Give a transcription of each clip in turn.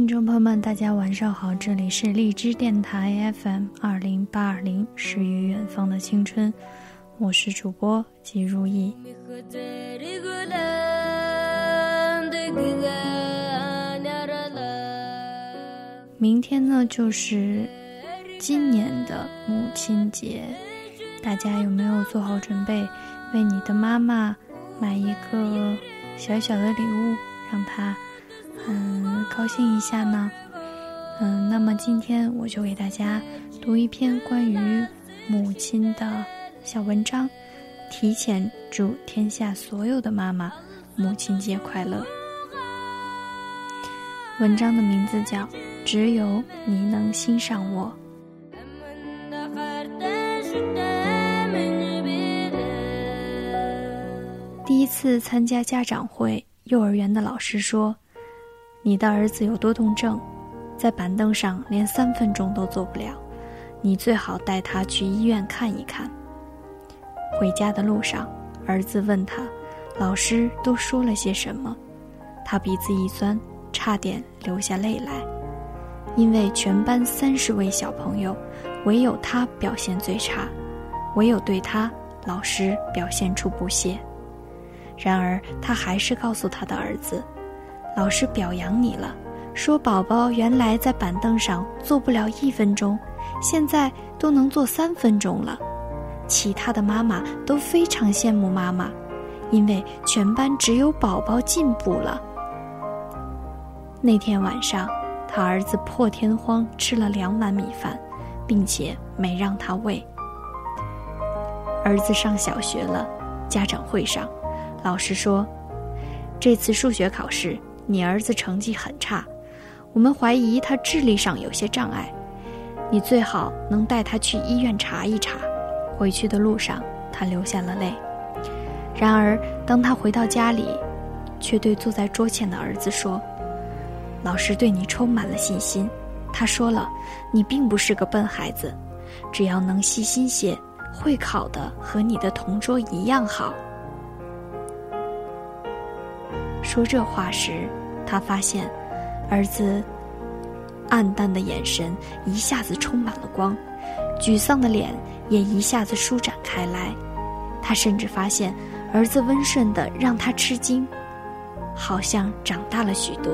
听众朋友们，大家晚上好，这里是荔枝电台 FM 二零八二零，诗与远方的青春，我是主播吉如意。明天呢，就是今年的母亲节，大家有没有做好准备，为你的妈妈买一个小小的礼物，让她嗯高兴一下呢？嗯，那么今天我就给大家读一篇关于母亲的小文章，提前祝天下所有的妈妈母亲节快乐。文章的名字叫《只有你能欣赏我》。第一次参加家长会，幼儿园的老师说：“你的儿子有多动症，在板凳上连三分钟都坐不了，你最好带他去医院看一看。”回家的路上，儿子问他：“老师都说了些什么？”他鼻子一酸。差点流下泪来，因为全班三十位小朋友，唯有他表现最差，唯有对他老师表现出不屑。然而他还是告诉他的儿子：“老师表扬你了，说宝宝原来在板凳上坐不了一分钟，现在都能坐三分钟了。其他的妈妈都非常羡慕妈妈，因为全班只有宝宝进步了。”那天晚上，他儿子破天荒吃了两碗米饭，并且没让他喂。儿子上小学了，家长会上，老师说：“这次数学考试，你儿子成绩很差，我们怀疑他智力上有些障碍，你最好能带他去医院查一查。”回去的路上，他流下了泪。然而，当他回到家里，却对坐在桌前的儿子说。老师对你充满了信心，他说了，你并不是个笨孩子，只要能细心些，会考的和你的同桌一样好。说这话时，他发现，儿子暗淡的眼神一下子充满了光，沮丧的脸也一下子舒展开来。他甚至发现，儿子温顺的让他吃惊，好像长大了许多。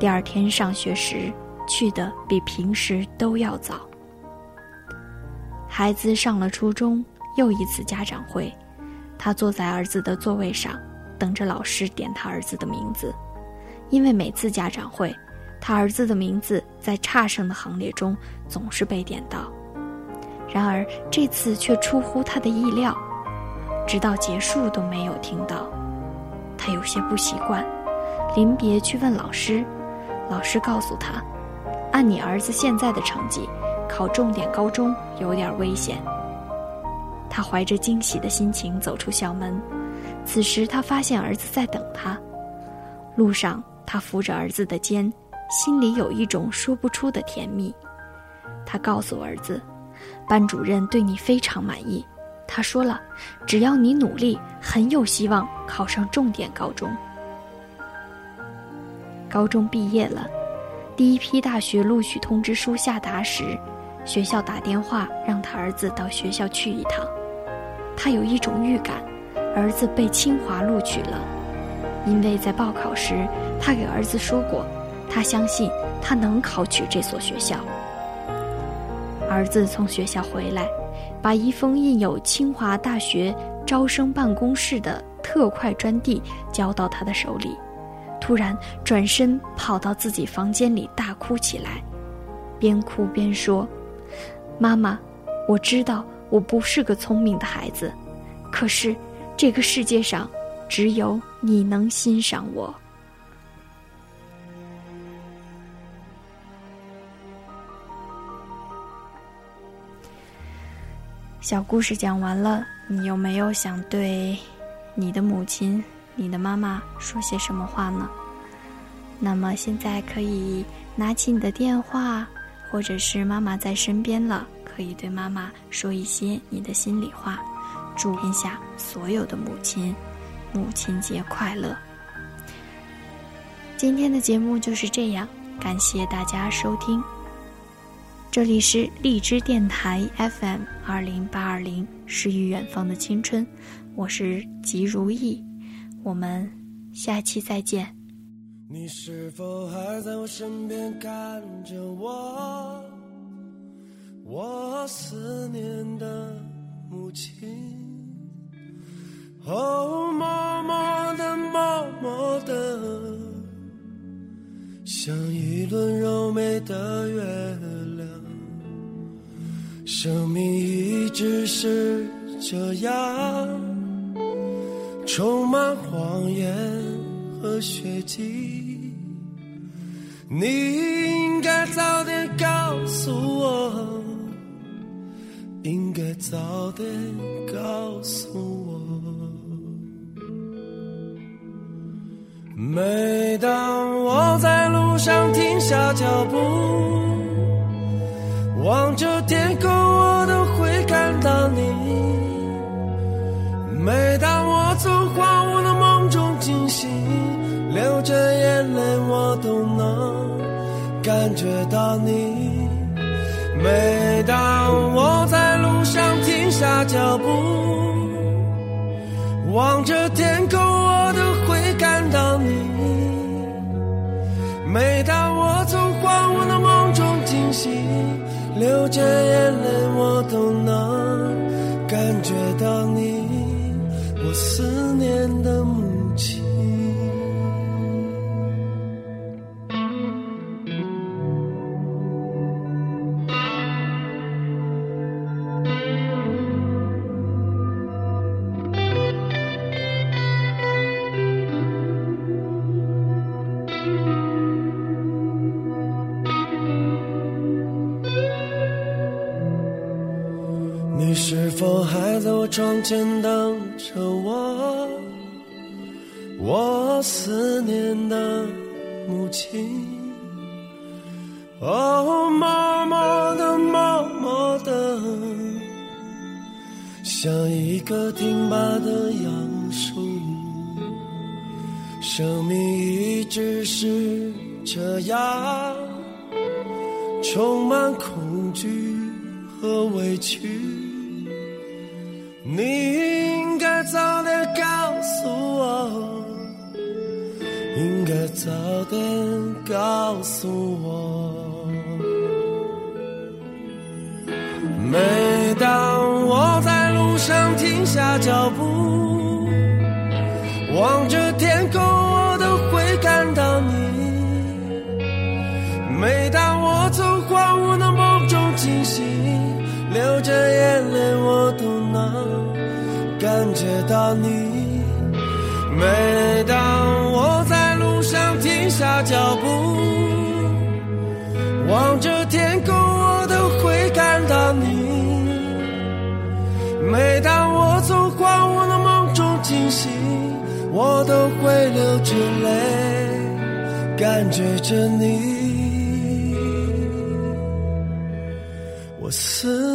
第二天上学时，去的比平时都要早。孩子上了初中，又一次家长会，他坐在儿子的座位上，等着老师点他儿子的名字。因为每次家长会，他儿子的名字在差生的行列中总是被点到。然而这次却出乎他的意料，直到结束都没有听到。他有些不习惯，临别去问老师。老师告诉他：“按你儿子现在的成绩，考重点高中有点危险。”他怀着惊喜的心情走出校门，此时他发现儿子在等他。路上，他扶着儿子的肩，心里有一种说不出的甜蜜。他告诉儿子：“班主任对你非常满意，他说了，只要你努力，很有希望考上重点高中。”高中毕业了，第一批大学录取通知书下达时，学校打电话让他儿子到学校去一趟。他有一种预感，儿子被清华录取了，因为在报考时，他给儿子说过，他相信他能考取这所学校。儿子从学校回来，把一封印有清华大学招生办公室的特快专递交到他的手里。突然转身跑到自己房间里大哭起来，边哭边说：“妈妈，我知道我不是个聪明的孩子，可是这个世界上只有你能欣赏我。”小故事讲完了，你有没有想对你的母亲？你的妈妈说些什么话呢？那么现在可以拿起你的电话，或者是妈妈在身边了，可以对妈妈说一些你的心里话，祝天下所有的母亲母亲节快乐。今天的节目就是这样，感谢大家收听。这里是荔枝电台 FM 二零八二零，诗与远方的青春，我是吉如意，我们下期再见。你是否还在我身边看着我？我思念的母亲，哦，默默的，默默的，像一轮柔美的月亮。生命一直是这样，充满谎言和血迹。你应该早点告诉我，应该早点告诉我。每当我在路上停下脚步。望着天空，我都会看到你。每当我从荒芜的梦中惊醒，流着眼泪，我都能感觉到你。每当我在路上停下脚步，望着天空，流着眼泪，我都能感觉到你，我思念的母亲。窗前等着我，我思念的母亲。哦，默默的，默默的，像一棵挺拔的杨树。生命一直是这样，充满恐惧和委屈。你应该早点告诉我，应该早点告诉我。每当我在路上停下脚步，望着天空，我都会看到你。每当我从荒芜的梦中惊醒，流着眼，感觉到你，每当我在路上停下脚步，望着天空，我都会看到你。每当我从荒芜的梦中惊醒，我都会流着泪，感觉着你，我思。